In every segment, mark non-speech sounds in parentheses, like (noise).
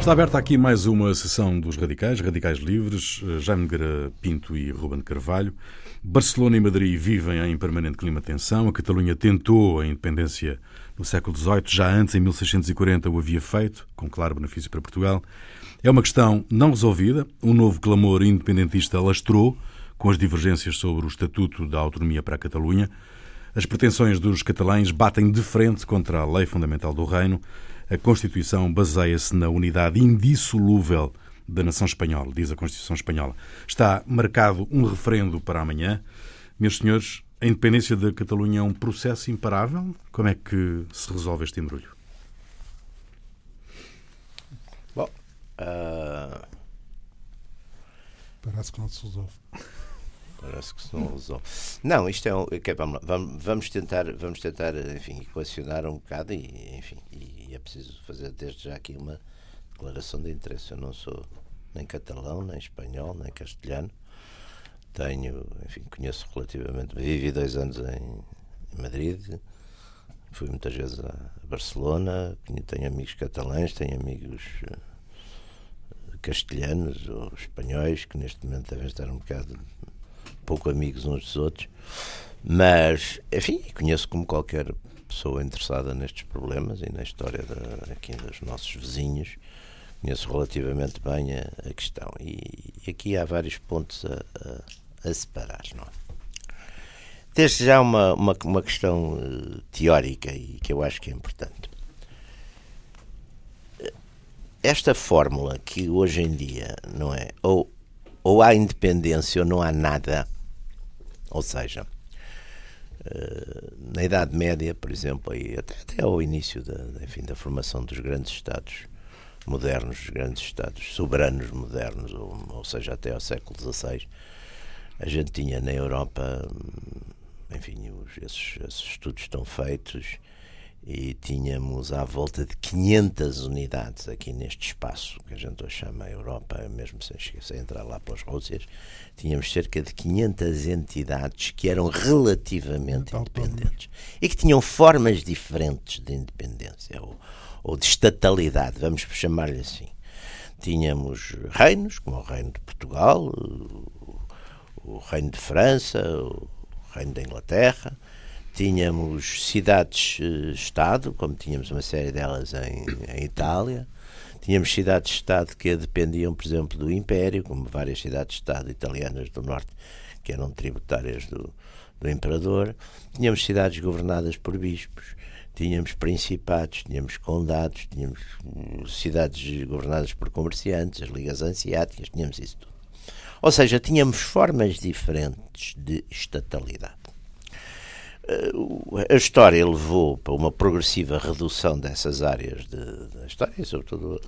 Está aberta aqui mais uma sessão dos Radicais, Radicais Livres, eh, Jaime Nogueira Pinto e Ruben Carvalho. Barcelona e Madrid vivem em permanente clima de tensão. A Catalunha tentou a independência no século XVIII, já antes, em 1640, o havia feito, com claro benefício para Portugal. É uma questão não resolvida. Um novo clamor independentista lastrou, com as divergências sobre o Estatuto da Autonomia para a Catalunha. As pretensões dos catalães batem de frente contra a lei fundamental do Reino. A Constituição baseia-se na unidade indissolúvel da nação espanhola, diz a Constituição espanhola. Está marcado um referendo para amanhã. Meus senhores, a independência da Catalunha é um processo imparável? Como é que se resolve este embrulho? Bom, uh... parece que não se resolve. Parece que se não resolve. Não, isto é, um, okay, vamos, vamos, tentar, vamos tentar, enfim, equacionar um bocado e, enfim, e preciso fazer desde já aqui uma declaração de interesse. Eu não sou nem catalão, nem espanhol, nem castelhano. Tenho, enfim, conheço relativamente. Vivi dois anos em Madrid, fui muitas vezes a Barcelona, tenho amigos catalães, tenho amigos eh, castelhanos ou espanhóis que neste momento devem estar um bocado pouco amigos uns dos outros, mas enfim, conheço como qualquer pessoa interessada nestes problemas e na história aqui dos nossos vizinhos conheço relativamente bem a, a questão. E, e, aqui há vários pontos a, a, a, separar, não é? Desde já uma, uma, uma questão uh, teórica e que eu acho que é importante. Esta fórmula que hoje em dia, não é? Ou, ou há independência ou não há nada. Ou seja, na Idade Média, por exemplo, e até, até ao início da, enfim, da formação dos grandes Estados, modernos, grandes Estados soberanos modernos, ou, ou seja, até ao século XVI, a gente tinha na Europa, enfim, os, esses, esses estudos estão feitos e tínhamos à volta de 500 unidades aqui neste espaço que a gente hoje chama Europa, mesmo sem, sem entrar lá pelas Rússias, tínhamos cerca de 500 entidades que eram relativamente independentes e que tinham formas diferentes de independência. O, ou de estatalidade, vamos chamar-lhe assim. Tínhamos reinos, como o Reino de Portugal, o Reino de França, o Reino da Inglaterra, tínhamos cidades-estado, como tínhamos uma série delas em, em Itália, tínhamos cidades-estado que dependiam, por exemplo, do Império, como várias cidades-estado italianas do Norte que eram tributárias do, do Imperador, tínhamos cidades governadas por bispos, tínhamos principados, tínhamos condados, tínhamos hum, cidades governadas por comerciantes, as ligas ansiáticas, tínhamos isso tudo. Ou seja, tínhamos formas diferentes de estatalidade. Uh, a história levou para uma progressiva redução dessas áreas da história e, sobretudo,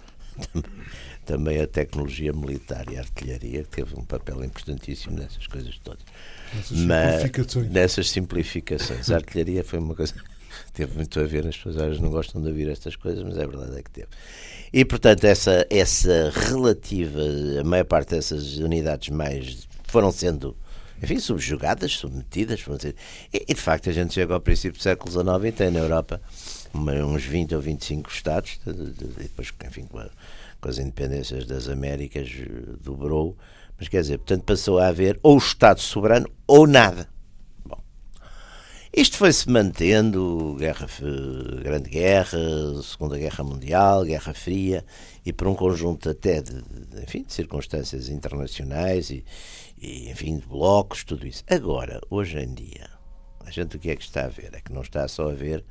(laughs) também a tecnologia militar e a artilharia, que teve um papel importantíssimo nessas coisas todas. Nessas simplificações. Mas, nessas simplificações. A artilharia foi uma coisa teve muito a ver, as pessoas não gostam de ouvir estas coisas, mas é verdade é que teve. E portanto, essa, essa relativa, a maior parte dessas unidades mais foram sendo enfim, subjugadas, submetidas. Dizer, e, e, de facto, a gente chega ao princípio do século XIX e tem na Europa uns 20 ou 25 Estados, e depois, enfim, com, a, com, as independências das Américas, dobrou. Mas quer dizer, portanto, passou a haver ou Estado soberano ou nada. Isto foi-se mantendo, guerra, Grande Guerra, Segunda Guerra Mundial, Guerra Fria, e por um conjunto até de enfim, de circunstâncias internacionais e, e, enfim, de blocos, tudo isso. Agora, hoje em dia, a gente o que é que está a ver? É que não está só a ver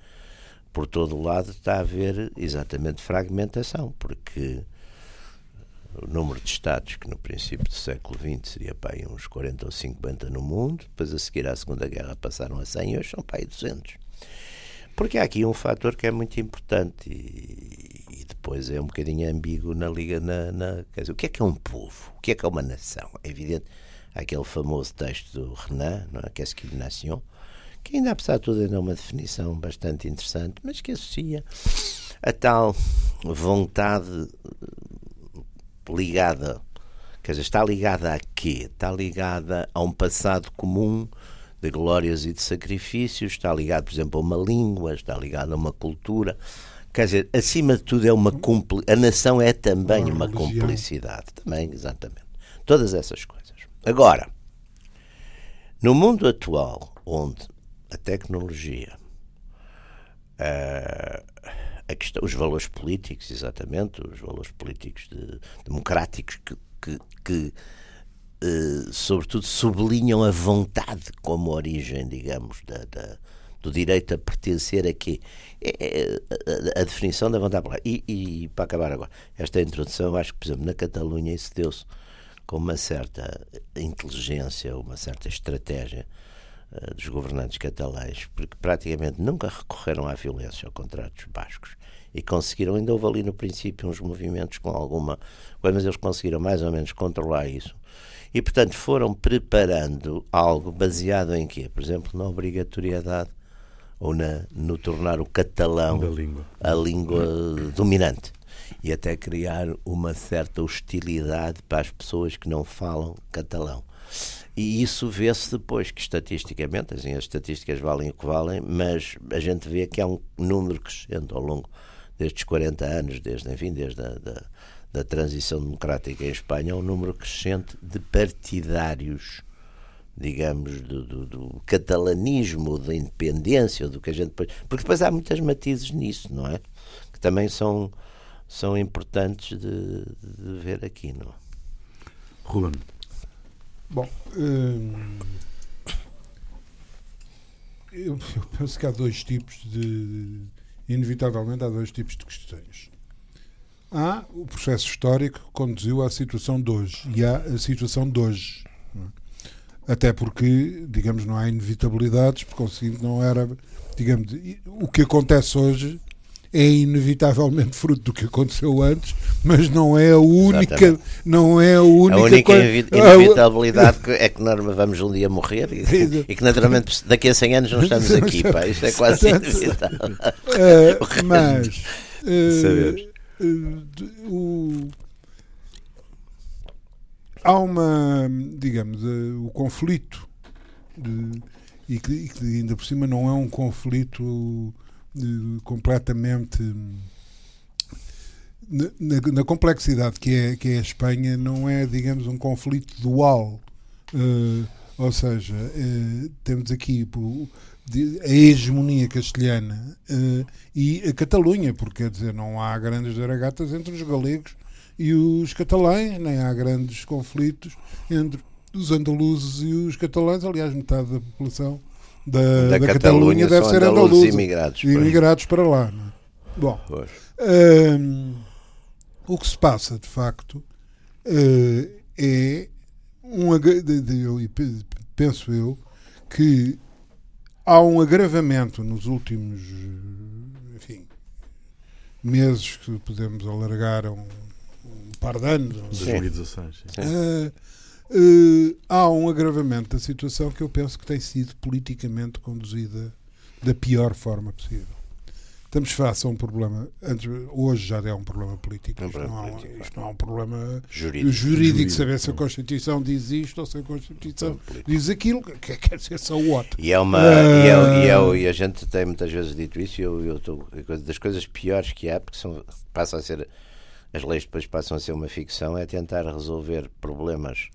por todo o lado, está a haver exatamente fragmentação, porque o número de Estados, que no princípio do século XX seria para uns 40 ou 50 no mundo, depois a seguir à Segunda Guerra passaram a 100 e hoje são para aí 200. Porque há aqui um fator que é muito importante e, e depois é um bocadinho ambíguo na liga. Na, na, dizer, o que é que é um povo? O que é que é uma nação? É evidente, aquele famoso texto do Renan, não é? que é nation, que ainda apesar de tudo ainda é uma definição bastante interessante, mas que associa a tal vontade ligada, quer dizer, está ligada a quê? Está ligada a um passado comum de glórias e de sacrifícios, está ligada, por exemplo, a uma língua, está ligada a uma cultura, Quer dizer, acima de tudo é uma a nação é também uma, uma cumplicidade, também, exatamente. Todas essas coisas. Agora, no mundo atual, onde a tecnologia, uh, a questão, os valores políticos, exatamente, os valores políticos de, democráticos que, que, que uh, sobretudo, sublinham a vontade como origem, digamos, da, da do direito a pertencer a quê? É, é a, definição da vontade. E, e, para acabar agora, esta introdução, acho que, por exemplo, na Catalunha isso deu-se com uma certa inteligência, uma certa estratégia uh, dos governantes catalães, porque praticamente nunca recorreram à violência ao contrário dos bascos e conseguiram, ainda houve ali no princípio uns movimentos com alguma coisa, mas eles conseguiram mais ou menos controlar isso. E, portanto, foram preparando algo baseado em quê? Por exemplo, na obrigatoriedade ou na, no tornar o catalão a língua dominante e até criar uma certa hostilidade para as pessoas que não falam catalão. E isso vê-se depois, que estatisticamente, assim, as estatísticas valem o que valem, mas a gente vê que há um número crescente ao longo destes 40 anos, desde, enfim, desde a da, da transição democrática em Espanha, um número crescente de partidários digamos, do, do, do, catalanismo, da independência, do que a gente. Porque depois há muitas matizes nisso, não é? Que também são, são importantes de, de ver aqui, não é? Ruben. Bom, hum, eu, eu, penso que há dois tipos de. Inevitavelmente há dois tipos de questões. Há o processo histórico que conduziu à situação de hoje e há a situação de hoje. Até porque, digamos, não há inevitabilidades, por conseguinte, não era. Digamos, o que acontece hoje é inevitavelmente fruto do que aconteceu antes, mas não é a única, não é a única, a única inevitabilidade é que nós vamos um dia morrer e, e, que naturalmente daqui a 100 anos não estamos aqui, (laughs) pá, isto é quase inevitável. Uh, mas (laughs) uh, uh, o há uma, digamos, uh, o conflito, de, e, que, e, que, ainda por cima não é um conflito completamente. Na, na, na, complexidade que é, que é a Espanha, não é, digamos, um conflito dual. Uh, ou seja, uh, temos aqui a hegemonia castelhana e a Catalunha, porque quer dizer, não há grandes zaragatas entre os galegos e os catalães, nem há grandes conflitos entre os andaluzes e os catalães. Aliás, metade da população da, da, da Catalunha, deve ser andaluza. Imigrados, imigrados para lá. É? Bom, um, o que se passa, de facto, uh, é um. Penso eu que há um agravamento nos últimos enfim, meses que podemos alargar a um par de anos. 2016. Uh, uh, há um agravamento da situação que eu penso que tem sido politicamente conduzida da pior forma possível. Estamos face a um problema, antes, hoje já é um problema político, isto, não, há, isto não é um problema jurídico, jurídico, saber se a Constituição diz isto ou se a Constituição diz aquilo, que quer dizer só o outro. E, é uma, uh, e, é, e, é, e, a gente tem muitas vezes dito isso, e eu, eu tô, das coisas piores que há, porque são, passam a ser as leis depois passam a ser uma ficção, é tentar resolver problemas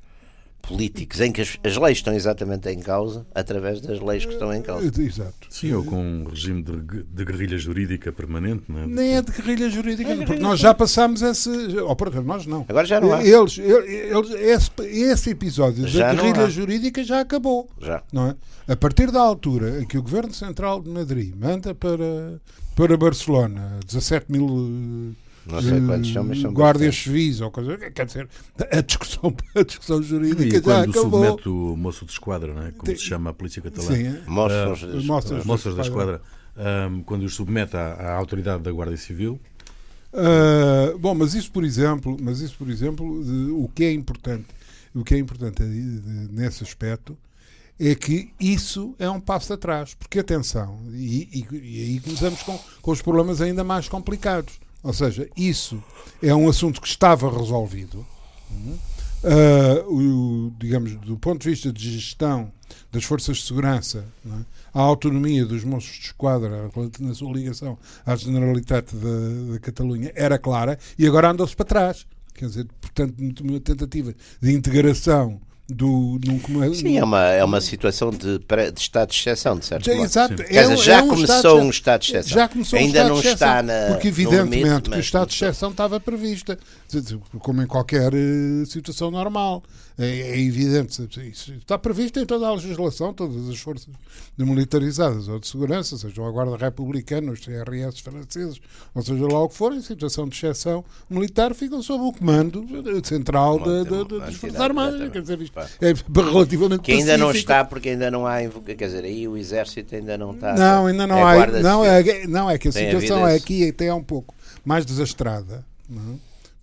políticos em que as, as, leis estão exatamente em causa através das leis que estão em causa. Exato. Sim, ou com um regime de, de guerrilha jurídica permanente, não é? Nem é de guerrilha jurídica, é porque nós já passámos esse. Ou por nós não. Agora já não há. Eles, eles, esse, esse episódio já da guerrilha jurídica já acabou. Já. Não é? A partir da altura em que o Governo Central de Madrid manda para, para Barcelona 17 mil não sei quantos são, mas são guardas civis ou coisa. Quer dizer, a discussão, a discussão jurídica e já acabou. submete o moço de esquadra, não é? como Tem... se chama a polícia catalã. Sim, é. moços, uh, moços, moços da esquadra. Um, quando os submete à, à, autoridade da Guarda Civil. Uh, bom, mas isso por exemplo, mas isso por exemplo, de, o que é importante, o que é importante nesse aspecto é que isso é um passo atrás, porque atenção, e, e, e aí começamos com, com os problemas ainda mais complicados. Ou seja, isso é um assunto que estava resolvido. uh, o, digamos, do ponto de vista de gestão das forças de segurança, é? a autonomia dos moços de esquadra na sua ligação à Generalitat da, da Catalunha era clara e agora andou-se para trás. Quer dizer, portanto, uma tentativa de integração do, num, Sim, é uma, é uma situação de, de estado de exceção, de certo modo. Exato. Quer dizer, já é um começou estado, um estado de exceção. Já começou Ainda um não está na. Porque, evidentemente, limite, que o estado de exceção estava previsto, como em qualquer uh, situação normal. É, é, evidente. Isso está previsto em toda a legislação, todas as forças militarizadas ou de segurança, sejam a Guarda Republicana, os CRS franceses, ou seja lá o que for, em situação de exceção militar, ficam sob o comando central da, da, das Forças Armadas. Quer dizer, isto é relativamente Que ainda pacífico. não está, porque ainda não há. Quer dizer, aí o Exército ainda não está. Não, ainda não é há. Não é, não, é que a Tem situação a é aqui até é um pouco mais desastrada? É?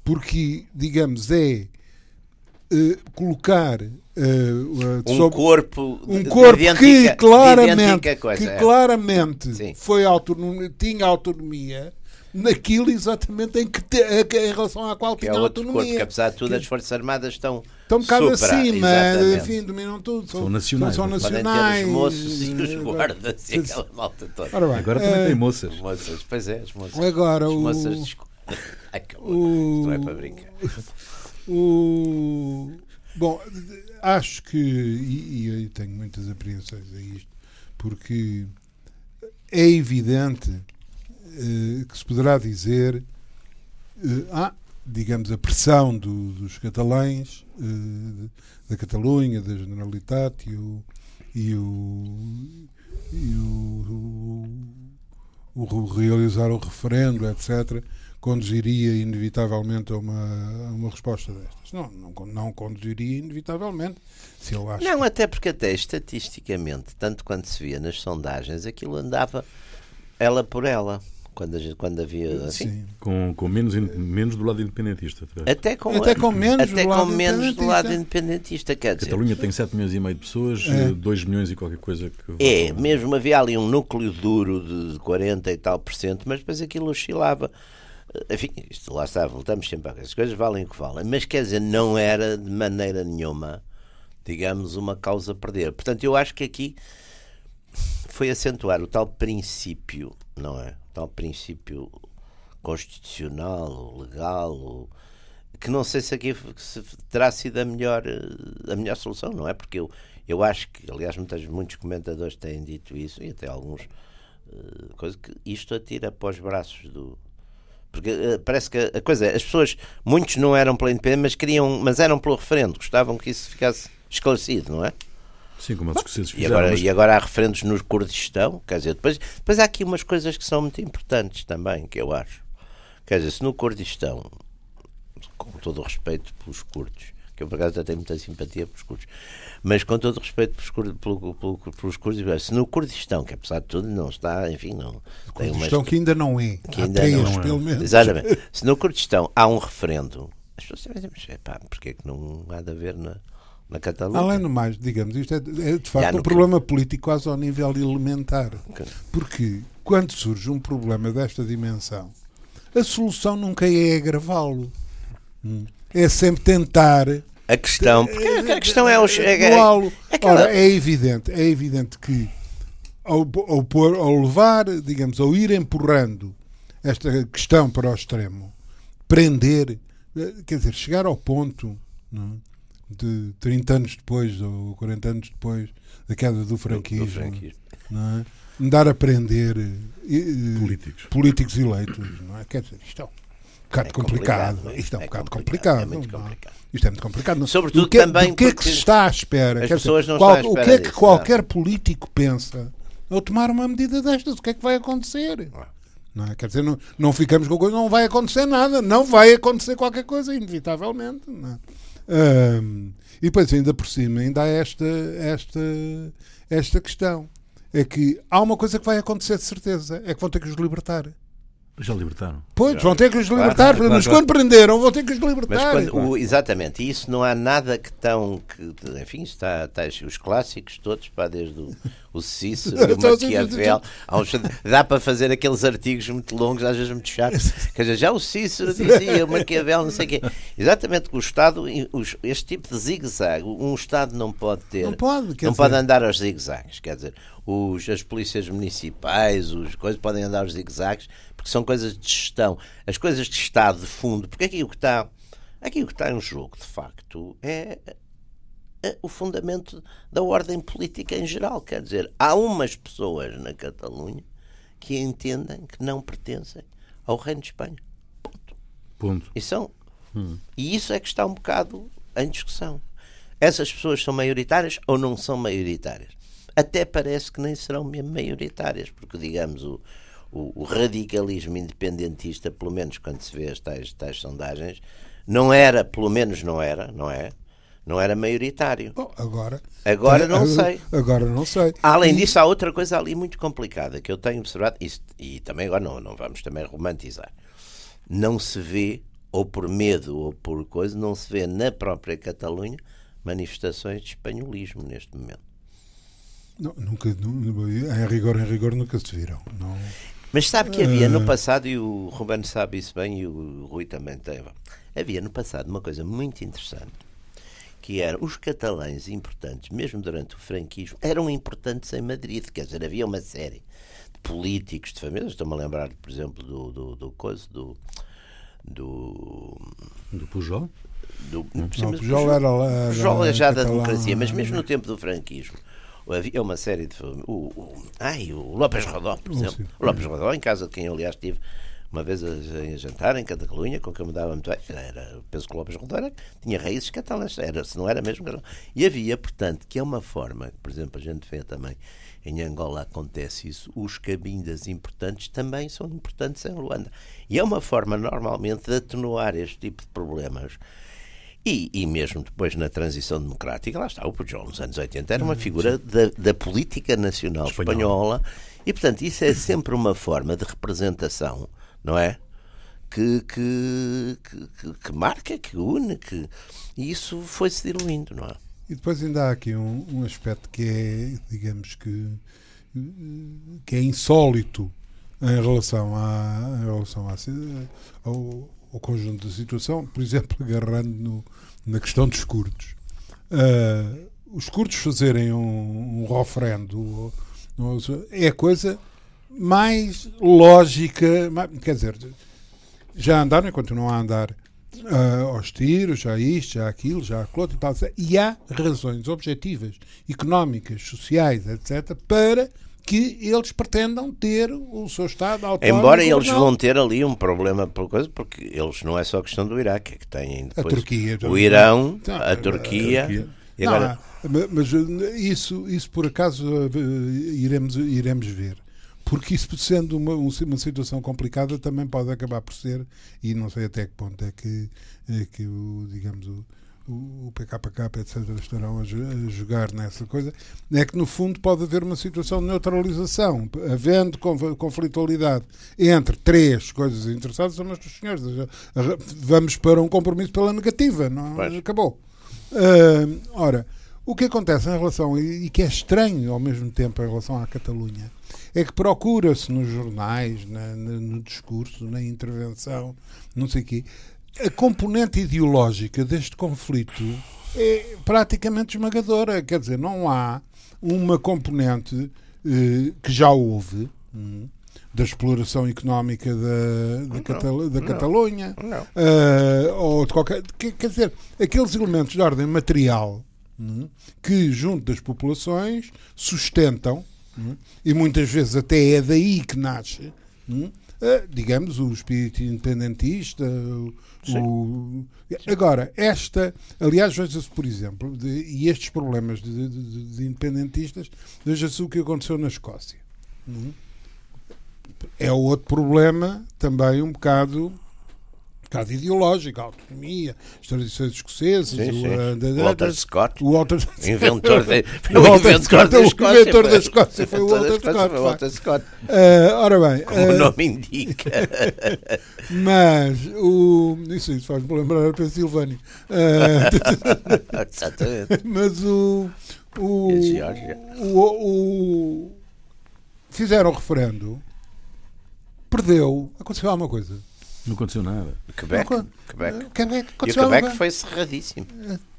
porque, digamos, é uh, colocar uh, um sobre, corpo um corpo idêntica, que claramente, coisa, que é. claramente foi autonomia, tinha autonomia naquilo exatamente em, que te, em relação à qual que tinha é outro autonomia. Corpo, que apesar de tudo que, as Forças Armadas estão estão um bocado supra, acima, exatamente. enfim, dominam tudo. São, são nacionais. São, nacionais. os moços e os guardas e aquela malta toda. Bem, agora também é, tem moças. moças. Pois é, as moças. Agora, as o... moças... (laughs) Ai, o... Isto não é para brincar. (laughs) O... Bom, acho que, e, e eu tenho muitas apreensões a isto, porque é evidente uh, que se poderá dizer, uh, ah, digamos, a pressão do, dos catalães, uh, da Catalunha, da Generalitat e o, e o, e o, o, o realizar o referendo, etc., conduziria inevitavelmente a uma, a uma resposta destas. Não, não, não conduziria inevitavelmente. Se eu acho não, até porque até estatisticamente, tanto quanto se via nas sondagens, aquilo andava ela por ela. Quando, gente, quando havia assim. Com, com menos, menos do lado independentista. Até com, até com menos, até do, com lado menos do lado independentista. Quer dizer, Catalunha tem 7 milhões e meio de pessoas, é. 2 milhões e qualquer coisa que. É, mesmo havia ali um núcleo duro de 40 e tal por cento, mas depois aquilo oscilava. Enfim, isto lá está, voltamos sempre a as coisas valem o que valem, mas quer dizer, não era de maneira nenhuma, digamos, uma causa a perder. Portanto, eu acho que aqui foi acentuar o tal princípio, não é? O tal princípio constitucional, legal, que não sei se aqui se terá sido a melhor, a melhor solução, não é? Porque eu, eu acho que, aliás, muitos, muitos comentadores têm dito isso, e até alguns, uh, coisa que isto atira para os braços do, porque uh, parece que a coisa é, as pessoas, muitos não eram pela independência, mas queriam, mas eram pelo referendo, gostavam que isso ficasse esclarecido, não é? Sim, como os escoceses fizeram. E agora, mas... e agora há referendos no Kurdistão, quer dizer, depois, depois há aqui umas coisas que são muito importantes também, que eu acho. Quer dizer, se no Kurdistão, com todo o respeito pelos curdos, que eu por acaso tenho muita simpatia pelos curdos, mas com todo respeito pelos, curdos, pelo, pelo, pelos curdos, se no Kurdistão, que apesar de tudo não está, enfim, não. O Kurdistão umas, que ainda não é. Que ainda três, não, é. pelo menos. Exatamente. Se no Kurdistão há um referendo, as pessoas dizem, mas pá, porque é que não há de haver na, na Catalunha? Além do mais, digamos, isto é, é de facto um problema que... político quase ao nível elementar. Porque quando surge um problema desta dimensão, a solução nunca é agravá-lo. Hum. É sempre tentar a questão, porque a questão é, os, é, é, é, Ora, é evidente, é evidente que ao, ao, pôr, ao levar, digamos, ao ir empurrando esta questão para o extremo, prender, eh, quer dizer, chegar ao ponto não, é, de 30 anos depois ou 40 anos depois da queda do franquismo, do, do franquismo. Não é? dar a prender eh, políticos. políticos eleitos, não é? Quer dizer, isto é bocado é complicado. complicado. Isto é um é bocado complicado. complicado. É muito complicado. Isto é muito complicado. Sobretudo que, também do que é que se está à espera? As pessoas não qual, estão à espera O que é que disso, qualquer não. político pensa ao tomar uma medida destas? O que é que vai acontecer? Não é? Quer dizer, não, não ficamos com coisa, não vai acontecer nada, não vai acontecer qualquer coisa, inevitavelmente. Não é? e depois, ainda por cima, ainda há esta, esta, esta questão. É que há uma coisa que vai acontecer de certeza, é que vão ter que os libertar. Já libertaram. Pois, vão ter que os Claro, libertar, claro, mas claro. quando prenderam, vão ter que os Mas libertar. quando, o- exatamente, e isso não há nada que tão. Que, enfim, está, está os clássicos todos, pá, desde o, o Cícero, (laughs) o Então, Maquiavel. uns- dá para fazer aqueles artigos muito longos, às vezes muito chatos. (laughs) Quer dizer, já o Cícero dizia, o Maquiavel, não sei o quê. Exatamente, que o Estado, os- este tipo de zigue-zague, um Estado não pode ter. Não pode, quer não dizer- pode andar aos zigue-zagues. Quer dizer, os, as polícias municipais, os coisas podem andar aos zigue-zagues porque são coisas de gestão. As coisas de Estado, de fundo, porque aqui o que está, aqui o que está em jogo, de facto, é, é o fundamento da ordem política em geral. Quer dizer, há umas pessoas na Catalunha que entendem que não pertencem ao Reino de Espanha. Ponto. E, são, e isso é que está um bocado em discussão. Essas pessoas são maioritárias ou não são maioritárias? Até parece que nem serão mesmo maioritárias, porque, digamos, o, o, o radicalismo independentista, pelo menos quando se vê as tais, tais sondagens, não era, pelo menos não era, não é? Não era maioritário. Bom, agora, Agora não (laughs) sei. Agora não sei. Além disso, há outra coisa ali muito complicada que eu tenho observado, isso- e também agora não, não vamos também romantizar. Não se vê, ou por medo ou por coisa, não se vê na própria Catalunha manifestações de espanholismo neste momento. Não, nunca, nu- em rigor, em rigor, nunca se viram. Não, Mas sabe que havia Ah. no passado, e o Ruben sabe isso bem, e o Rui também teve, havia no passado uma coisa muito interessante, que era os catalães importantes, mesmo durante o franquismo, eram importantes em Madrid, quer dizer, havia uma série de políticos, de famílias, estou-me a lembrar, por exemplo, do, do, do coisa, do... do Do Pujol? do, não, mas Pujol era lá. Pujol é já da catalão, democracia, mas mesmo no tempo do franquismo havia uma série de o, o, ai, o López Rodó, por exemplo. O López Rodó, em casa de quem eu aliás estive uma vez a, a jantar em Catalunha, com quem eu me dava muito bem, era, penso que o López Rodó era, tinha raízes catalãs, era, se não era mesmo. E havia, portanto, que é uma forma, por exemplo, a gente vê também em Angola acontece isso, os cabindas importantes também são importantes em Luanda. E é uma forma, normalmente, de atenuar este tipo de problemas. E, e mesmo depois na transição democrática, lá está, o Pujol nos anos 80 era uma figura da, da política nacional Espanhola. espanhola. e portanto isso é sempre uma forma de representação, não é? Que, que, que, que- marca, que une, que, e isso foi-se diluindo, não é? E depois ainda há aqui um, um aspecto que é, digamos que, que é insólito em relação, à, em relação à, ao, ao conjunto da situação, por exemplo, agarrando no- na questão dos curdos. Ah, os curdos fazerem um, um referendo é a coisa mais lógica, mais- quer dizer, já andaram e continuam a andar ah, aos tiros, já isto, já aquilo, já aquilo e tal. E há razões objetivas, económicas, sociais, etc., para que eles pretendam ter o seu Estado autónomo. Embora eles vão ter ali um problema por coisa, porque eles não é só a questão do Iraque, é que têm A depois Turquia. o Irão, Não, a Turquia, Turquia. e agora ma- mas eh, isso, isso por acaso eh, iremos, iremos ver. Porque isso sendo uma, um- uma situação complicada também pode acabar por ser, e não sei até que ponto é que, é que o, digamos, o, o PKK, etc., estarão a, jo- a jogar nessa coisa, é que no fundo pode haver uma situação de neutralização, havendo conf- conflitualidade entre três coisas interessadas, são os senhores. Vamos para um compromisso pela negativa, não Pois. acabou. Ah, ora, o que acontece em relação, e e que é estranho ao mesmo tempo em relação à Catalunha, é que procura-se nos jornais, na- na- no discurso, na intervenção, não sei o quê, a componente ideológica deste conflito é praticamente esmagadora. Quer dizer, não há uma componente eh, que já houve hum, da exploração económica da, da, Catal- da não. Catalunha, Não. ah, ou de qualquer. Quer, dizer, aqueles elementos de ordem material hum, que, junto das populações, sustentam, hum, e muitas vezes até é daí que nasce, hum, digamos, o espírito independentista. o- Agora, esta, aliás, veja-se, por exemplo, de- e estes problemas de, de- de independentistas, veja-se o que aconteceu na Escócia. hum. É outro problema também um bocado causa ideológica, a autonomia, as tradições escocesas, Sim, sim. o, O Walter Scott. o Walter Inventor, de, (laughs) O Walter inventor Scott, da o Escócia. inventor da foi- (laughs) Escócia foi o Walter Escócia Scott, foi o Walter Scott. Ah, ora bem, (laughs) Como o ah, nome indica. mas o, isso, isso faz-me lembrar a Pensilvânia. Ah, Exatamente. mas o, o, Geórgia? o, o- fizeram o referendo, perdeu, aconteceu alguma coisa. Não aconteceu nada. Quebec. Não, Quebec. Ah, Quebec, E o Quebec foi cerradíssimo.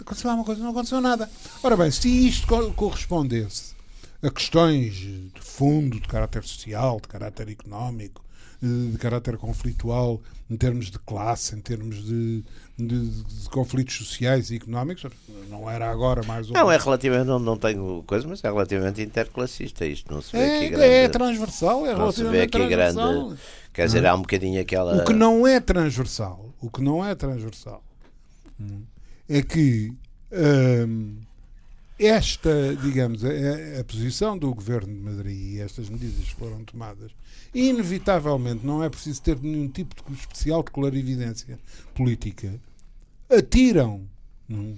aconteceu alguma coisa, não aconteceu nada. Ora bem, se isto co- correspondesse a questões de fundo, de caráter social, de caráter económico, eh, de caráter conflitual, em termos de classe, em termos de, de- de conflitos sociais e económicos, não era agora mais um. Não, é relativamente, não, não tenho coisa, mas é relativamente interclassista. Isto não se vê aqui é, grande. é transversal, é não se vê aqui grande. transversal. Quer dizer, há um bocadinho aquela. O que não é transversal, o que não é transversal, hum, é que hum, esta, digamos, a, a- a posição do governo de Madrid e estas medidas que foram tomadas, inevitavelmente não é preciso ter nenhum tipo de especial de clarividência política, atiram hum,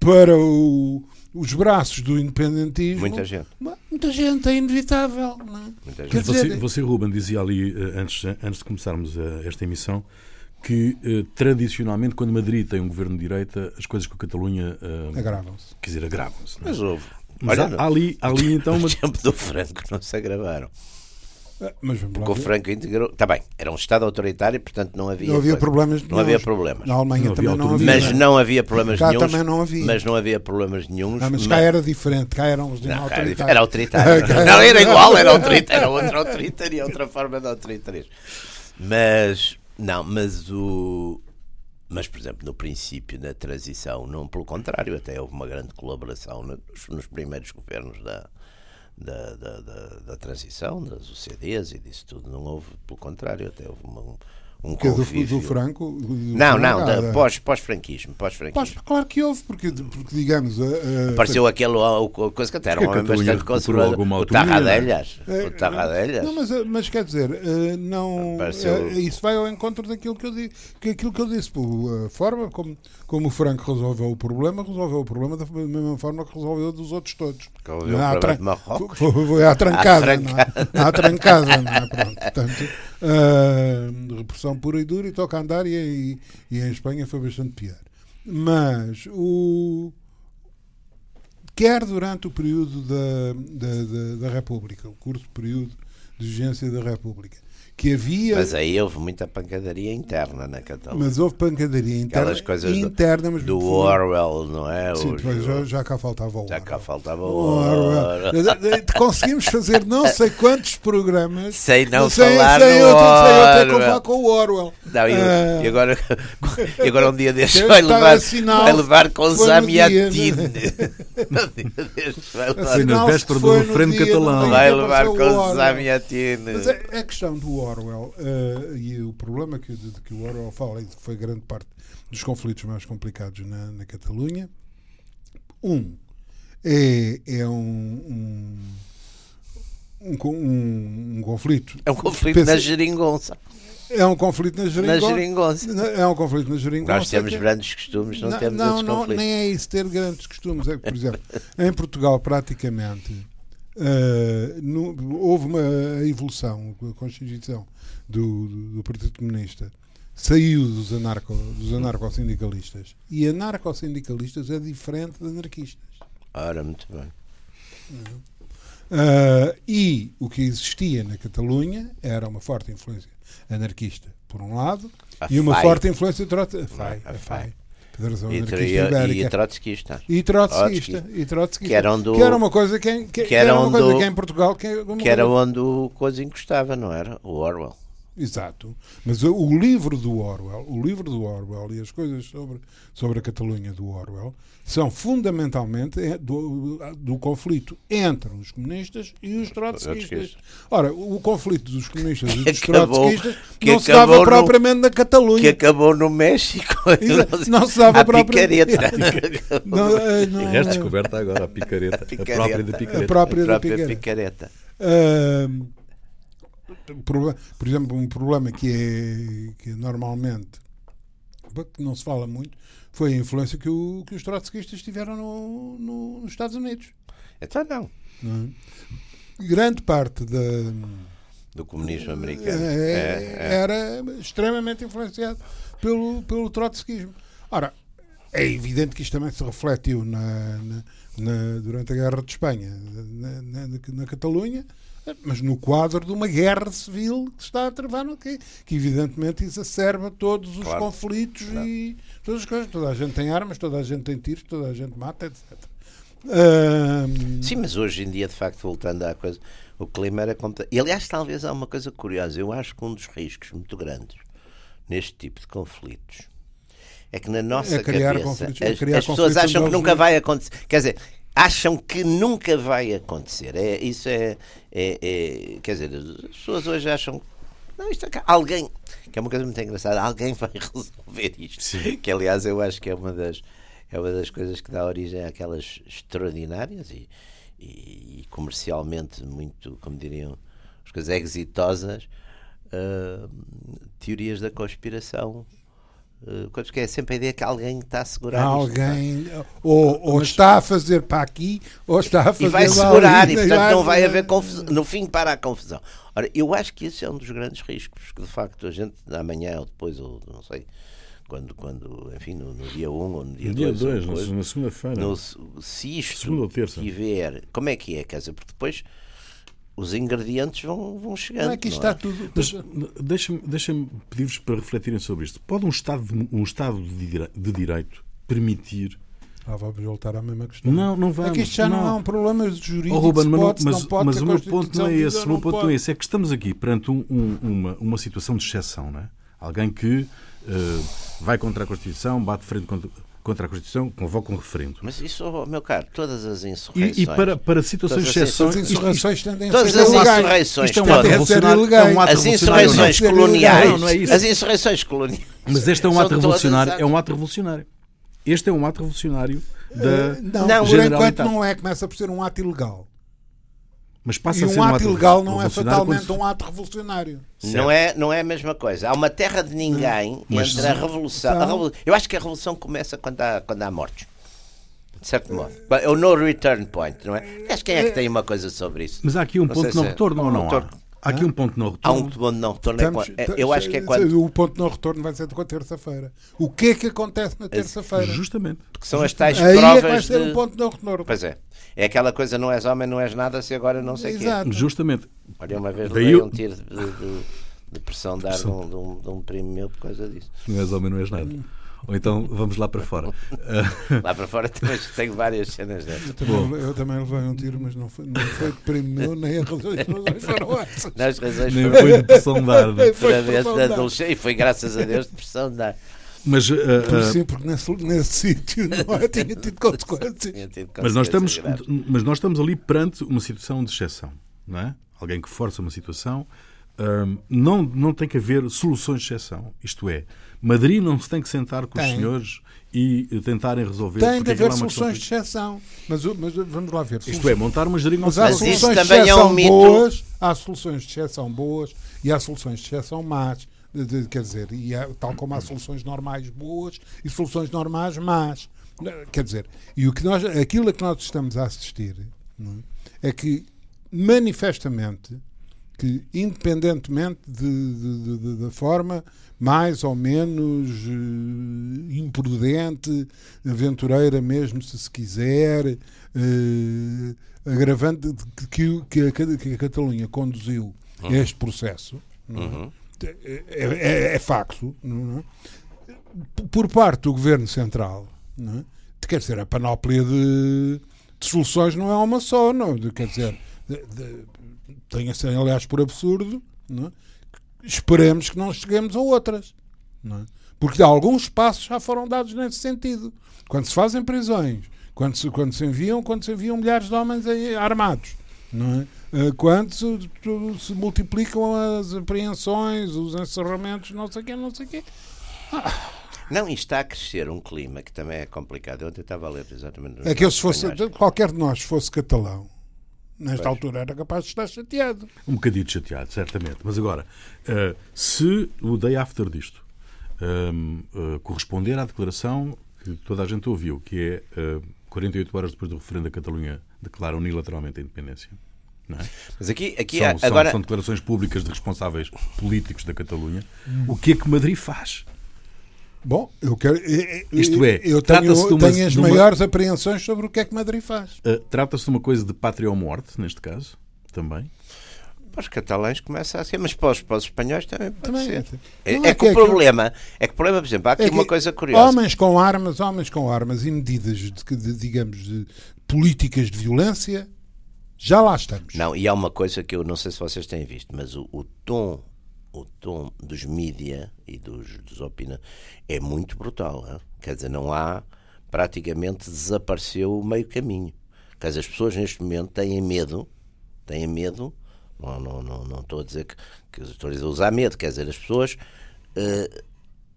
para o- os braços do independentismo. Muita gente. Muita gente, é inevitável. Não é? Muita Quer gente. dizer, Você, você, Ruben, dizia ali, eh, antes, antes de começarmos eh, esta emissão, que eh, tradicionalmente, quando Madrid tem um governo de direita, as coisas com a Catalunha, eh, agravam-se. quer dizer, agravam-se. não é? Mas houve. Mas Olha, há, há ali, há ali (laughs) então no uma. tempo do Franco não se agravaram. Ah, Mas vamos lá Porque o. Franco integrou. Está bem, era um Estado autoritário, portanto não havia. Não havia problemas Não havia nenhuns. problemas. Na Alemanha Não havia também não autonomia. havia. Mas não havia problemas Cá nenhuns. também não havia. Mas não havia problemas nenhuns. Ah, mas cá era diferente, cá era um regime Não, autoritário. era autoritário. (laughs) Não, era (laughs) igual, era autoritário. Era outra autoritaria, outra forma de autoritarismo. Mas, não, mas o. Mas, por exemplo, no princípio, na transição, não, pelo contrário, até houve uma grande colaboração nos, nos primeiros governos da, da, da, da, da transição, das UCDs e disso tudo. Não houve, pelo contrário, até houve uma, um, Que é do, convívio. do Franco. do- Não, não, ah, pós- pós-franquismo. Pós- Pós-franquismo. claro que houve, porque, porque digamos. a- a- Apareceu aquele o- o- coisa que até era um homem bastante conservador. alguma O autonomia, Tarradellas. É, O Tarradellas. Não, mas, mas quer dizer, eh, não, Pareceu- eh, isso vai ao encontro daquilo que eu disse. Que aquilo que eu disse, a forma como, como o Franco resolveu o problema, resolveu o problema da mesma forma que resolveu dos outros todos. Resolveu o é? Problema tran- de Marrocos. (laughs) Foi, à (laughs) trancada. À não é? À trancada, não é? Pronto, portanto, ah, repressão pura e dura e toca andar e, e, e em Espanha foi bastante pior. Mas o quer durante o período da, da, da, da República, o curto período de vigência da República, que havia. Mas aí houve muita pancadaria interna na Catalunha. Mas houve pancadaria interna, Aquelas coisas do- interna mas Do foi- Orwell, não é? Sim, O- depois já, já cá faltava o já cá Orwell. faltava o O Orwell. Orwell. Conseguimos fazer não sei quantos programas (laughs) Sem não sem, falar sem do sem ter que Orwell. falar com o Orwell. Não, e, Ah, e agora, e agora um dia (laughs) destes Deve vai levar, assinal- vai levar com foi no Zamiatine. dia, (laughs) Um dia destes vai Foi levar, na véspera do referendo catalão. vai levar com o. Zamiatine. Mas é, é a questão do Orwell eh, e o problema que, de, que o Orwell fala e que foi grande parte dos conflitos mais complicados na, na Catalunha. Um é, é um, um, um, um- um conflito. É um conflito Pensa- na geringonça. É um conflito na Na geringonça. geringonça. É um conflito na geringonça. Nós temos grandes costumes, não, não, temos não, esses não, conflitos. nem é isso ter grandes costumes. É que, por exemplo, (laughs) em Portugal, praticamente, eh, no- houve uma evolução, a Constituição do, do, do Partido Comunista saiu dos, anarco, dos anarcossindicalistas. E anarcossindicalistas é diferente de anarquistas. Ora, muito bem. Ah, e o que existia na Catalunha era uma forte influência anarquista, por um lado, A e uma FAI. forte influência trotskista. FAI, A a FAI. Federação E, Anarquista e, e Ibérica. trotskista. E trotskista, e trotskista. Que eram do- que era uma coisa que, que, que era uma coisa do- que em Portugal que, é Que era coisa- onde o coisa encostava, não era? O Orwell. Exato. Mas o, o livro do Orwell, o livro do Orwell e as coisas sobre, sobre a Catalunha do Orwell são fundamentalmente é, do, do conflito entre os comunistas e os trotskistas. Ora, o conflito dos comunistas e Que dos acabou- trotskistas que não se dava no- propriamente na Que Catalunha. acabou no México. (laughs) Exato. Não se dava a propriamente- (laughs) picareta. Não, não- E resta descoberta agora a picareta. A, picareta. própria da a picareta. própria A da própria picareta. picareta. Ahm, proble- por exemplo, um problema que é, que é normalmente que não se fala muito, foi a influência que, o, que os trotskistas tiveram no, no, nos Estados Unidos. Então não. não é? Grande parte da, do comunismo americano é, é, era extremamente influenciado pelo, pelo trotskismo. Ora, é evidente que isto também se refletiu na, na, na durante a Guerra de Espanha, na, na Catalunha, mas no quadro de uma guerra civil que está a travar quê? Que evidentemente exacerba todos os claro. conflitos claro. e todas as coisas. Toda a gente tem armas, toda a gente tem tiros, toda a gente mata, etc. Um... Sim, mas hoje em dia, de facto, voltando à coisa, o clima era como. E aliás, talvez há uma coisa curiosa. Eu acho que um dos riscos muito grandes neste tipo de conflitos é que na nossa é cabeça as, as pessoas acham que nunca vai acontecer. Quer dizer, acham que nunca vai acontecer. É, isso é, é, é, Quer dizer, as pessoas hoje acham. Não, isto é, alguém. Que é uma coisa muito engraçada. Alguém vai (laughs) resolver isto. Sim. Que aliás eu acho que é uma das. É uma das coisas que dá origem àquelas extraordinárias e, e, e comercialmente muito, como diriam, as coisas exitosas, uh, teorias da conspiração Uh, que é sempre a ideia que alguém está a segurar alguém isto, ou, ou Mas, está a fazer para aqui ou está a fazer e vai segurar ali, e portanto vai não vai haver confusão no fim para a confusão ora eu acho que esse é um dos grandes riscos que de facto a gente amanhã ou depois ou não sei quando, quando enfim, no, no dia 1 um, ou no dia 2, dia 2 na segunda-feira. Se isto tiver, como é que é? Quer dizer, porque depois os ingredientes vão, vão chegando. Não é que está é? tudo. Mas deixa-me deixa pedir-vos para refletirem sobre isto. Pode um Estado, um estado de Direito permitir. Ah, vamos voltar à mesma questão. Não, não vamos. É que isto já não, não é um problema jurídico. Oh, Ruben, mas, pode, mas, pode, mas o meu ponto não é esse. O meu ponto pode. não é esse. É que estamos aqui perante um, um, uma, uma situação de exceção. Não é? Alguém que uh, vai contra a Constituição, bate frente contra contra a Constituição, convoca um referendo. Mas isso, oh, meu caro, todas as insurreições. E, e para, para situações de exceções. As insurreições tendem a ser Todas as insurreições. Isto é um ato revolucionário. É um ato as insurreições coloniais. Não, não é isso. As insurreições coloniais. Mas este é um ato revolucionário. É um ato revolucionário. Este é um ato revolucionário da. Não, não por enquanto não é. Começa por ser um ato ilegal. Mas passa e um, um ato ilegal não é fatalmente um ato revolucionário. Não é, não é a mesma coisa. Há uma terra de ninguém Mas, entre a revolução, a revolução. Eu acho que a revolução começa quando há, quando há mortes. De certo modo. É o no return point, não é? Acho quem é que tem uma coisa sobre isso. Mas há aqui um não ponto de não é retorno ou não há? Há aqui um ponto de não retorno. Há um ponto de não retorno. É Estamos, é, eu acho que é quando. O ponto de não retorno vai ser com a terça-feira. O que é que acontece na terça-feira? Justamente. Porque são as tais Aí provas. É que vai ser de... um ponto de não retorno. Pois é. É aquela coisa, não és homem, não és nada, se agora não sei o quê. Justamente. Olha, uma vez Daí levei eu... um tiro de, de, de pressão de ar de um, de, um, de um primo meu por causa disso. Se não és homem, não és nada. Ou então vamos lá para fora. (laughs) lá para fora também tenho várias cenas dessas. Eu também, eu também levei um tiro, mas não foi, não foi de primo meu, nem a razões foram essas. (laughs) Nas razões nem foi de pressão de ar. E foi graças a Deus de pressão de ar. Mas, uh, uh, sim, porque nesse, nesse (laughs) sítio não é, tinha tido consequências. mas, nós estamos, mas nós estamos ali perante uma situação de exceção, não é? Alguém que força uma situação. Uh, não, não tem que haver soluções de exceção. Isto é, Madrid não se tem que sentar com tem. os senhores e tentarem resolver. Tem de haver soluções de exceção. Mas, mas, vamos lá ver. Isto é, montar uma geringonça. Mas há soluções de exceção é um boas, há soluções de exceção boas e há soluções de exceção más. De, de, quer dizer, e há, tal como há soluções normais boas e soluções normais más. Quer dizer, e o que nós, aquilo a que nós estamos a assistir é? é que, manifestamente, que independentemente da forma mais ou menos uh, imprudente, aventureira mesmo, se se quiser, uh, agravante que, que, a, que a Catalunha conduziu uhum. este processo. É? Uhum. É, é, é, facto, não é? por parte do governo central, é? quer dizer, a panóplia de, de soluções não é uma só, não, quer dizer, tenha-se, aliás, por absurdo, é? esperemos que não cheguemos a outras, é? porque alguns passos já foram dados nesse sentido. Quando se fazem prisões, quando se, quando se enviam, quando se enviam milhares de homens armados, é? Eh, quando se, se, multiplicam as apreensões, os encerramentos, não sei o quê, não sei o quê. Ah. Não, e está a crescer um clima que também é complicado. Eu ontem estava a ler exatamente. É que eu, se fosse, qualquer de nós fosse catalão, nesta pois. altura era capaz de estar chateado. Um bocadinho chateado, certamente. Mas agora, uh, se o day after disto um, uh, corresponder à declaração que toda a gente ouviu, que é uh, 48 horas depois do referendo da Catalunha declara unilateralmente a independência. É? Mas aqui, aqui são, agora... são, declarações públicas de responsáveis políticos da Catalunha. Hum. O que é que Madrid faz? Bom, eu quero. Isto é, eu tenho, uma, tenho as uma, maiores apreensões sobre o que é que Madrid faz. Uh, Trata-se de uma coisa de pátria ou morte, neste caso, também. Para os catalães começa a ser, mas para os, para os espanhóis também pode também. ser. É, é, é, que, o problema, é que o problema, por exemplo, há aqui é uma coisa curiosa. Homens com armas, homens com armas e medidas, de, de, digamos, de políticas de violência, já lá estamos. Não, e há uma coisa que eu não sei se vocês têm visto, mas o, o tom o tom dos mídia e dos, dos opina é muito brutal. Hein? Quer dizer, não há. Praticamente desapareceu o meio caminho. Quer dizer, as pessoas neste momento têm medo, têm medo não, não, não, não estou a dizer que, que estou a usar medo, quer dizer, as pessoas uh,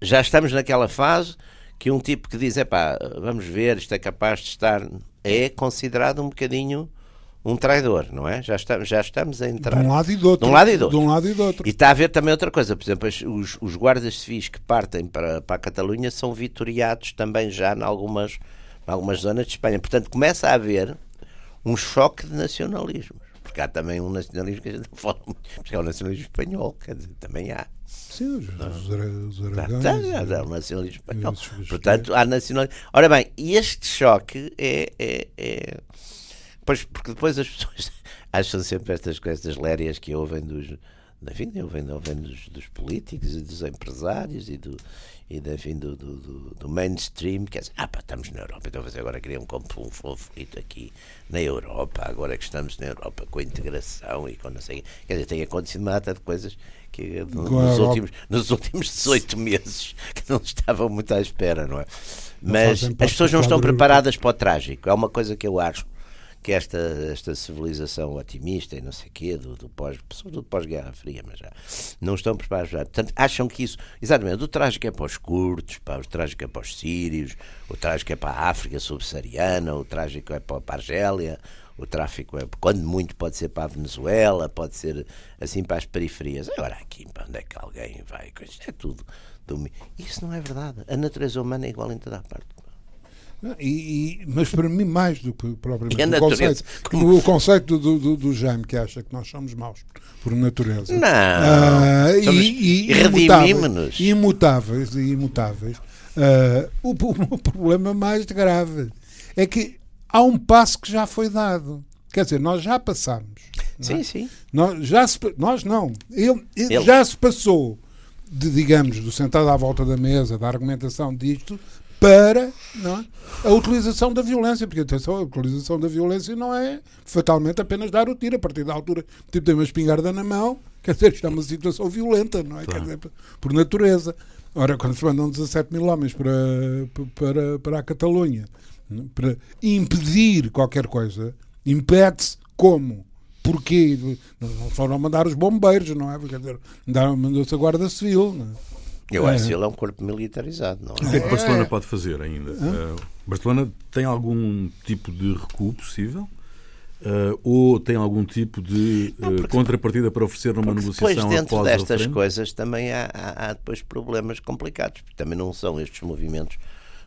já estamos naquela fase que um tipo que diz, é pá, vamos ver, isto é capaz de estar, é considerado um bocadinho um traidor, não é? Já estamos, já estamos a entrar. De um lado e do outro. De um lado e do outro. Um lado e do outro. E está a haver também outra coisa, por exemplo, os, os guardas civis que partem para, para a Catalunha são vitoriados também já em algumas, em algumas zonas de Espanha. Portanto, começa a haver um choque de nacionalismo porque há também um nacionalismo que a gente não fala muito, porque é o nacionalismo espanhol, quer dizer, também há. Sim, os, os aragões. Tá, há o nacionalismo espanhol. Portanto, há nacionalismo. Ora bem, este choque é. é, é... Pois, porque depois as pessoas (laughs) acham sempre estas, estas lérias que ouvem dos. Enfim, ouvem, ouvem dos, dos políticos e dos empresários e do, e enfim, do, do, do, mainstream, quer dizer, ah pá, estamos na Europa, então você agora queria um, um conflito aqui na Europa, agora que estamos na Europa com a integração e com não sei quer dizer, tem acontecido uma data de coisas que nos últimos, nos últimos 18 meses (laughs) que não estavam muito à espera, não é? Mas as pessoas não estão preparadas para o trágico, é uma coisa que eu acho que esta, esta civilização otimista e não sei o quê, do, do pós, sobretudo pós-Guerra Fria, mas já não estão preparados já. Portanto, acham que isso, exatamente, o trágico é para os curtos, para o trágico é para os sírios, o trágico é para a África subsaariana, o trágico é para, para a Argélia, o tráfico é, quando muito, pode ser para a Venezuela, pode ser assim para as periferias. Agora, aqui, para onde é que alguém vai? É tudo. Do... Isso não é verdade. A natureza humana é igual em toda a parte. E, e, mas para mim, mais do que propriamente o conceito, o conceito do, do, do, Jaime, que acha que nós somos maus por natureza. Não, uh, e, e imutáveis, imutáveis, imutáveis. Uh, o, o, problema mais grave é que há um passo que já foi dado. Quer dizer, nós já passamos. Sim, é? sim. Nós, já se, nós não. Ele, ele, ele, já se passou, de, digamos, do sentado à volta da mesa, da argumentação disto, para é? a utilização da violência, porque atenção, a utilização da violência não é fatalmente apenas dar o tiro, a partir da altura tipo, tem uma espingarda na mão, quer dizer, está é uma situação violenta, não é? Claro. Quer dizer, por natureza. Ora, quando se mandam 17 mil homens para, para, para a Catalunha é? para impedir qualquer coisa, impede-se como? Porquê? Não foram mandar os bombeiros, não é? Quer dizer, mandou-se a Guarda Civil, não é? Eu acho que ele é um corpo militarizado, não é? O que é que Barcelona é. pode fazer ainda? Uh, Barcelona tem algum tipo de recuo possível? Uh, ou tem algum tipo de uh, não, porque, contrapartida para oferecer numa negociação depois dentro destas coisas também há, há, há, depois problemas complicados porque também não são estes movimentos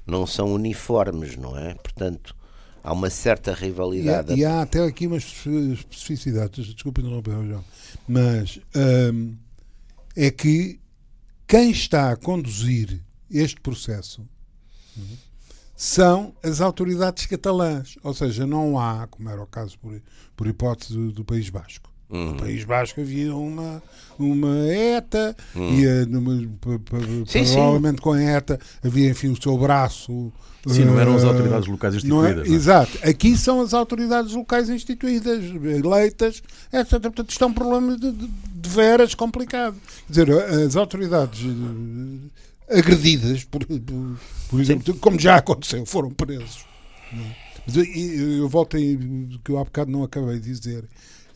não são uniformes não é portanto há uma certa rivalidade e há, e há até aqui umas especificidades desculpe interromper João mas hum, é que quem está a conduzir este processo são as autoridades catalãs. Ou seja, não há, como era o caso por, por hipótese do, do País Basco. Uhum. No País Basco havia uma, uma ETA, uhum. e numa, sim, provavelmente sim. com a ETA havia, enfim, o seu braço. Sim, não eram as eh, autoridades locais é? instituídas. É? Exato. Aqui são as autoridades locais instituídas, eleitas, etc. Portanto, isto é um problema de, de, de veras complicado. Quer dizer, as autoridades eh, agredidas, por, por, por exemplo, Sim. como já aconteceu, foram presos. É? Eu, eu volto aí, que eu há bocado não acabei de dizer,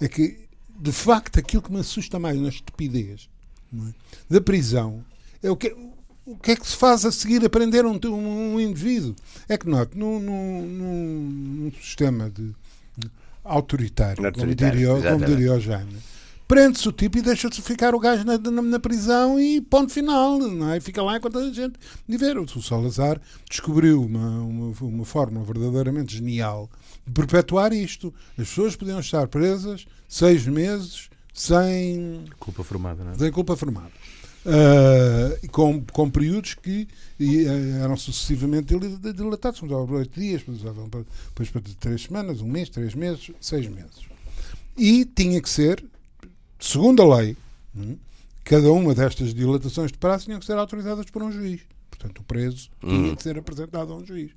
é que, de facto, aquilo que me assusta mais na estupidez é? da prisão é o que o que é que se faz a seguir a prender um, um, um indivíduo? É que, note, num, num, num sistema de autoritário, autoritário como, diria, como diria o Jaime, prende-se o tipo e deixa-se ficar o gajo na, na, na, prisão e ponto final, não é? E fica lá enquanto a gente viver. O Salazar descobriu uma, uma, uma forma verdadeiramente genial de perpetuar isto. As pessoas podiam estar presas seis meses sem culpa formada, não é? Sem culpa formada. Uh, com, com períodos que e, uh, eram sucessivamente dilatados, começavam por oito dias, depois para três semanas, um mês, três meses, seis meses. E tinha que ser, segundo a lei, hum, cada uma destas dilatações de prazo tinham que ser autorizadas por um juiz. Portanto, o preso hum. tinha que ser apresentado a um juiz.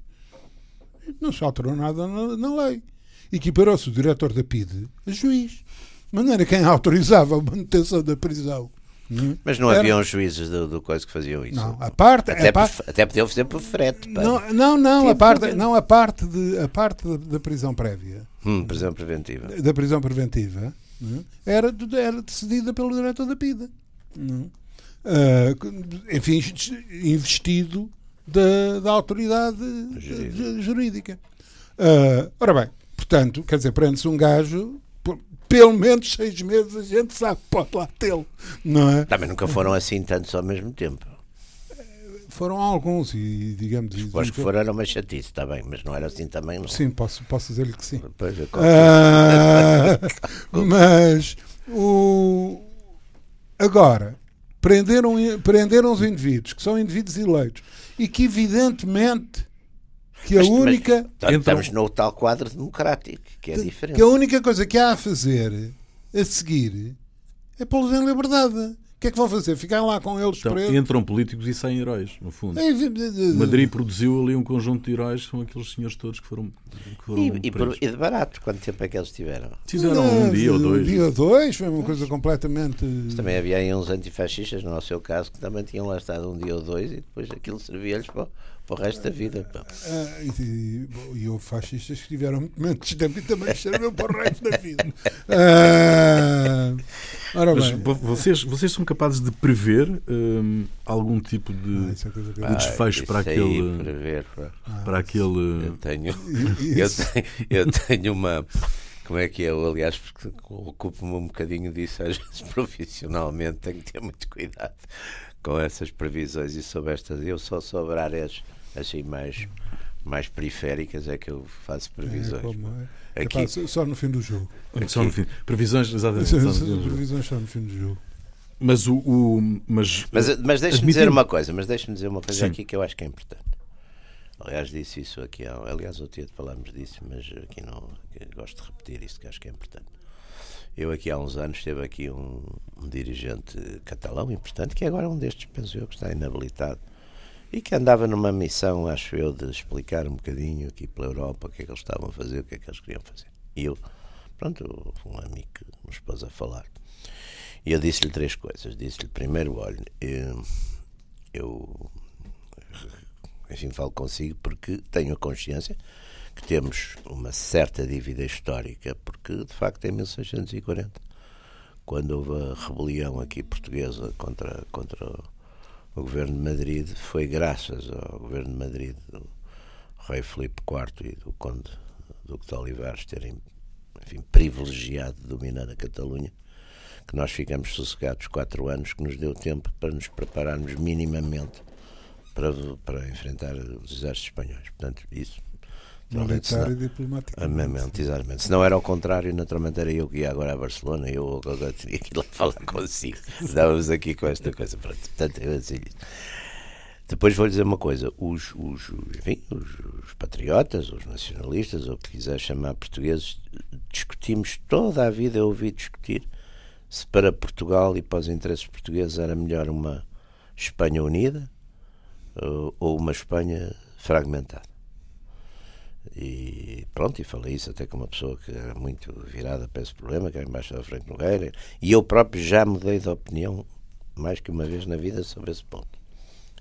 Não se alterou nada na, na lei. Equiparou-se o diretor da PIDE a juiz. De maneira quem autorizava a manutenção da prisão Hum. Mas não Era... haviam juízes do, do coisa que faziam isso. Não, a parte, até, a parte... até podiam fazer por frete. Não, não, não, a parte, não a parte, de, a parte da, da prisão prévia. Hum, prisão preventiva. Da prisão preventiva hum, era, era decidida pelo diretor da PIDA. Hum. Uh, enfim, investido da, da autoridade jurídica. jurídica. Uh, ora bem, portanto, quer dizer, prende-se um gajo pelo menos seis meses a gente sabe que pode lá tê-lo, não é? Também nunca foram assim tantos ao mesmo tempo. Foram alguns e, digamos... Depois que foram era uma chatice, está bem, mas não era assim também, não? Sim, posso, posso dizer-lhe que sim. Pois, ah, (laughs) mas, o... Agora, prenderam, prenderam os indivíduos, que são indivíduos eleitos, e que evidentemente que a mas, única. Mas, estamos no tal quadro democrático, que é diferente. Que a única coisa que há a fazer, a seguir, é pô-los em liberdade. O que é que vão fazer? Ficar lá com eles então, presos? Entram políticos e saem heróis, no fundo. É, Madrid produziu ali um conjunto de heróis, são aqueles senhores todos que foram. Que foram e, e, por, e, de barato, quanto tempo é que eles tiveram? Tiveram um dia ou dois. Um dia ou dois, foi uma coisa completamente. Mas também havia aí uns antifascistas, no seu caso, que também tinham lá estado um dia ou dois e depois aquilo servia-lhes para para o resto da vida. Ah, e, e, houve fascistas que tiveram muito menos tempo e também serviram para o resto da vida. Ah, ora Mas vocês, vocês são capazes de prever hum, algum tipo de, ah, de desfecho ah, para aquele. Prever, para aquele. Eu tenho, eu tenho, eu tenho uma. Como é que é? Eu, aliás, porque ocupo-me um bocadinho disso, às (laughs) vezes profissionalmente, tenho que ter muito cuidado com essas previsões e sobre estas. Eu só sobre áreas assim mais mais periféricas é que eu faço previsões. É, como é. Aqui... Epá, só no fim do jogo. Aqui... Só no fim. Previsões, exatamente. Só, previsões só no fim do jogo. Mas o. o mas mas, mas deixe-me dizer uma coisa, mas deixe-me dizer uma coisa Sim. aqui que eu acho que é importante. Aliás, disse isso aqui. Aliás, outro dia falámos disso, mas aqui não. Gosto de repetir isso que acho que é importante. Eu aqui há uns anos teve aqui um, um dirigente catalão importante, que é agora um destes, penso eu, que está inabilitado e que andava numa missão, acho eu, de explicar um bocadinho aqui pela Europa o que é que eles estavam a fazer, o que é que eles queriam fazer. E eu, pronto, um amigo que nos pôs a falar. E eu disse-lhe três coisas. Disse-lhe primeiro, olha, eu, eu enfim, falo consigo porque tenho a consciência que temos uma certa dívida histórica, porque de facto em 1640, quando houve a rebelião aqui portuguesa contra, contra o governo de Madrid, foi graças ao governo de Madrid do rei Filipe IV e do conde Duque de Olivares terem enfim, privilegiado dominar a Catalunha, que nós ficamos sossegados quatro anos, que nos deu tempo para nos prepararmos minimamente para, para enfrentar os exércitos espanhóis. Portanto, isso Militar e diplomático. exatamente. Se não era ao contrário, naturalmente era eu que ia agora a Barcelona e eu agora tinha que ir lá (laughs) falar consigo. Estávamos aqui com esta coisa. Pronto, portanto, eu assim, depois vou dizer uma coisa: os, os, enfim, os, os, patriotas, os nacionalistas, ou o que quiser chamar portugueses, discutimos toda a vida. Eu ouvi discutir se para Portugal e para os interesses portugueses era melhor uma Espanha unida ou uma Espanha fragmentada. E pronto, e falei isso até com uma pessoa que era muito virada para esse problema, que era embaixo da frente Nogueira, e eu próprio já mudei de opinião mais que uma vez na vida sobre esse ponto.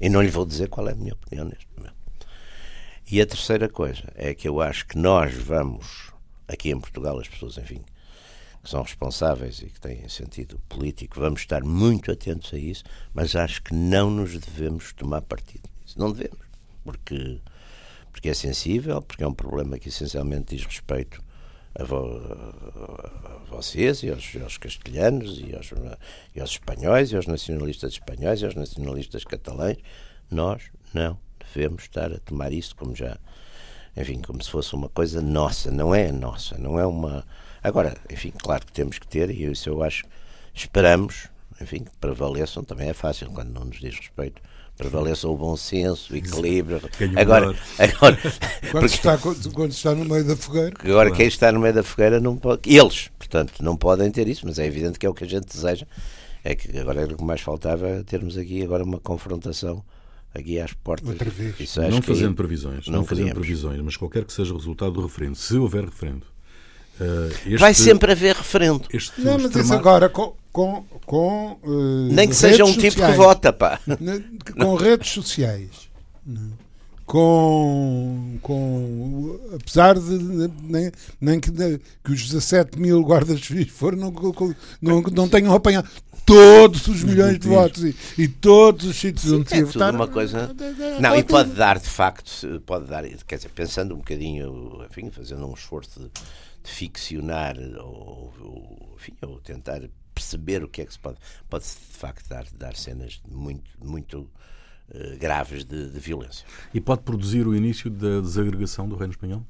E não lhe vou dizer qual é a minha opinião neste momento. E a terceira coisa é que eu acho que nós vamos, aqui em Portugal, as pessoas, enfim, que são responsáveis e que têm sentido político, vamos estar muito atentos a isso, mas acho que não nos devemos tomar partido nisso. Não devemos, porque porque é sensível, porque é um problema que essencialmente diz respeito a, vo, a vocês e aos, aos castelhanos e aos, e aos espanhóis e aos nacionalistas espanhóis e aos nacionalistas catalães. Nós não devemos estar a tomar isso como já, enfim, como se fosse uma coisa nossa. Não é nossa, não é uma. Agora, enfim, claro que temos que ter, e isso eu acho, esperamos, enfim, que prevaleçam, também é fácil quando não nos diz respeito prevaleça o bom senso, o equilíbrio. Agora, (laughs) agora (laughs) quando, porque, está, quando está no meio da fogueira. Agora, quem está no meio da fogueira não pode. Eles, portanto, não podem ter isso, mas é evidente que é o que a gente deseja. É que agora era o que mais faltava termos aqui agora uma confrontação aqui às portas. Outra vez. Isso não fazendo previsões, não, não fazendo previsões, mas qualquer que seja o resultado do referendo, se houver referendo. Uh, este, Vai sempre haver referendo. não, mas isso agora com, com, com uh, Nem que seja um sociais, tipo que vota, pá. (laughs) Com redes sociais. Com, com apesar de nem, nem que, que os 17 mil guardas civis foram não, não, não tenham apanhado todos os milhões de votos e, e todos os sítios onde se é votar. Uma coisa... Não, e pode dar, de facto, pode dar, quer dizer, pensando um bocadinho, enfim, fazendo um esforço de ficcionar ou, ou, enfim, ou tentar perceber o que é que se pode. Pode-se, de facto, dar, dar cenas muito, muito uh, graves de, de violência. E pode produzir o início da desagregação do Reino Espanhol?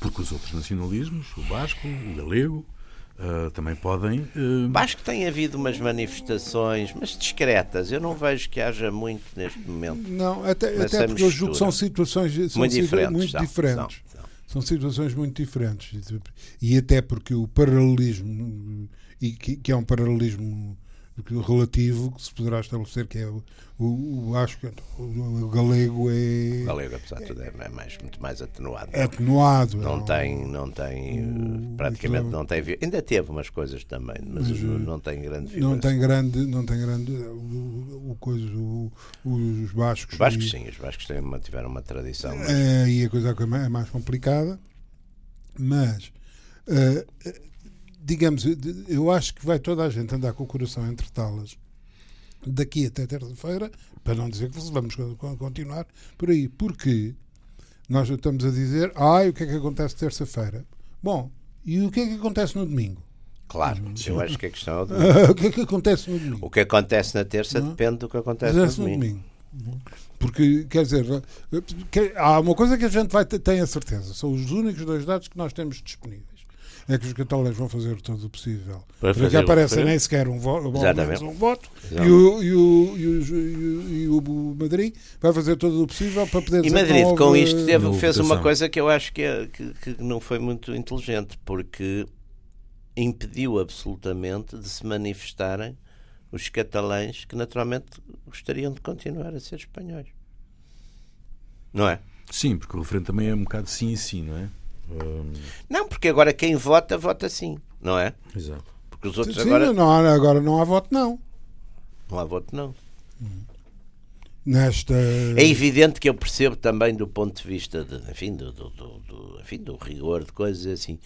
Porque os outros nacionalismos, o basco, o galego, Uh, também podem. Uh... Acho que tem havido umas manifestações, mas discretas. Eu não vejo que haja muito neste momento. Não, até, até porque eu julgo que são situações são muito diferentes. Muito são, diferentes. São, são. situações muito diferentes. E até porque o paralelismo, e que, que é um paralelismo relativo que se poderá estabelecer que é o, o, o acho que o, galego é o galego apesar de tudo é, é mais muito mais atenuado é atenuado não, é, tem não tem praticamente não tem ainda teve umas coisas também mas, mas não tem grande violência. não tem grande não tem grande o, o coisa os bascos os bascos e, sim os bascos têm, tiveram uma tradição mas... é, e a coisa é mais complicada mas uh, digamos, eu acho que vai toda a gente andar com o coração entre talas daqui até terça-feira, para não dizer que vamos continuar por aí, porque nós estamos a dizer, ai, o que é que acontece terça-feira? Bom, e o que é que acontece no domingo? Claro, eu acho que a questão é (laughs) do... o que é que acontece no domingo? O que acontece na terça não? depende do que acontece, acontece no, domingo. no domingo. Porque, quer dizer, há uma coisa que a gente vai tem a certeza, são os únicos dois dados que nós temos disponíveis é que os catalães vão fazer todo o possível. Para que aparece nem sequer um, vo um voto e o, e, o, e, o, e o Madrid vai fazer todo o possível para poder E Madrid, com isto, teve, fez uma coisa que eu acho que, é, que, que não foi muito inteligente, porque impediu absolutamente de se manifestarem os catalães que naturalmente gostariam de continuar a ser espanhóis. Não é? Sim, porque o referendo também é um bocado sim e sim, não é? Não, porque agora quem vota, vota sim, não é? Exato. Porque os outros sim, agora. Não há, agora não há voto, não. Não há voto, não. Nesta... É evidente que eu percebo também do ponto de vista de, enfim, do, do, do, do enfim, do rigor de coisas assim.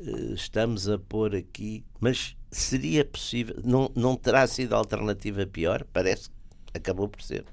Eh, estamos a pôr aqui, mas seria possível, não, não terá sido alternativa pior? Parece que acabou por ser.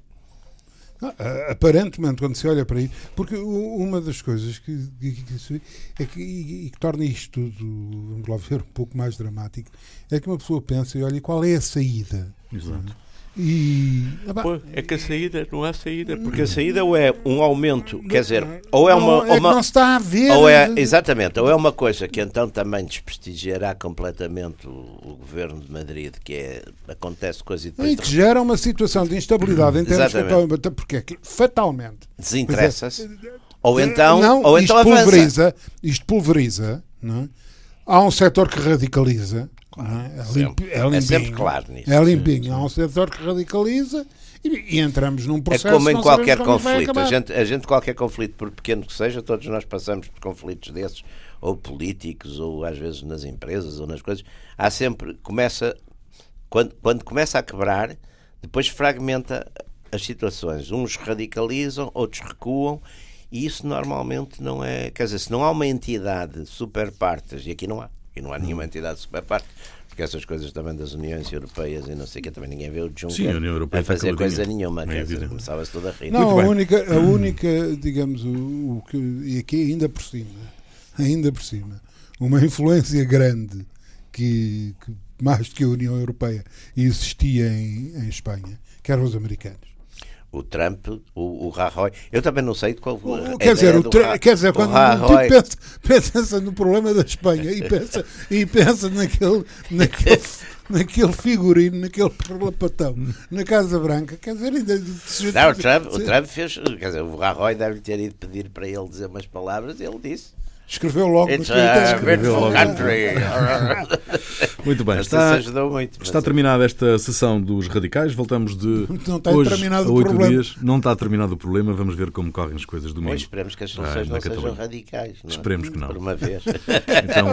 Ah, aparentemente, quando se olha para isso, porque uma das coisas que, que, que é que, e, que torna isto tudo, vamos lá ver, um pouco mais dramático, é que uma pessoa pensa e olha qual é a saída. Exato. E, Pô, é que a saída não há saída, porque a saída ou é um aumento, quer dizer, ou é uma. É uma não está a ver. Ou é, exatamente, ou é uma coisa que então também desprestigiará completamente o, o governo de Madrid, que é, acontece coisa e depois. E que gera uma situação de instabilidade em termos de. Porque é fatalmente. Desinteressa-se. É, ou então. Não, ou isto então pulveriza, avança. Isto pulveriza. Não é? Há um setor que radicaliza Claro, é? É, limp, é, limpinho, é sempre claro nisso. É limpinho. Há um setor que radicaliza e, e entramos num processo. É como em qualquer conflito. A gente, a gente, qualquer conflito, por pequeno que seja, todos nós passamos por conflitos desses, ou políticos, ou às vezes nas empresas, ou nas coisas. Há sempre. Começa. Quando, quando começa a quebrar, depois fragmenta as situações. Uns radicalizam, outros recuam. E isso normalmente não é. Quer dizer, se não há uma entidade super partes, e aqui não há, e não há nenhuma entidade super parte, porque essas coisas também das Uniões Europeias e não sei o que, também ninguém vê o Juncker Sim, a, União Europeia a fazer coisa nenhuma, é começava-se tudo a rir. Não, a única, a única, digamos, o, o, que, e aqui ainda por cima, ainda por cima, uma influência grande que, que mais do que a União Europeia existia em, em Espanha, que eram os americanos. O Trump, o, o Rajoy. Eu também não sei qual o, quer dizer, o Ra, quer dizer, quando Rajoy... pensa, pensa no problema da Espanha e pensa, e pensa naquele, naquele, (laughs) naquele figurino, naquele parlapatão, na Casa Branca, quer dizer, ainda. Não, o Trump, o Trump fez. Quer dizer, o Rajoy deve ter ido pedir para ele dizer umas palavras, ele disse. Escreveu logo It's a escreveu logo. country. (laughs) muito bem, está, muito, está terminada esta sessão dos radicais. Voltamos de (laughs) não está hoje terminado a oito problema. dias. Não está terminado o problema. Vamos ver como correm as coisas domingo. Pois esperemos que as soluções ah, não sejam radicais. Não é? Esperemos que não. Por uma vez. (laughs) então,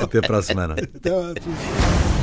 até para a semana. Até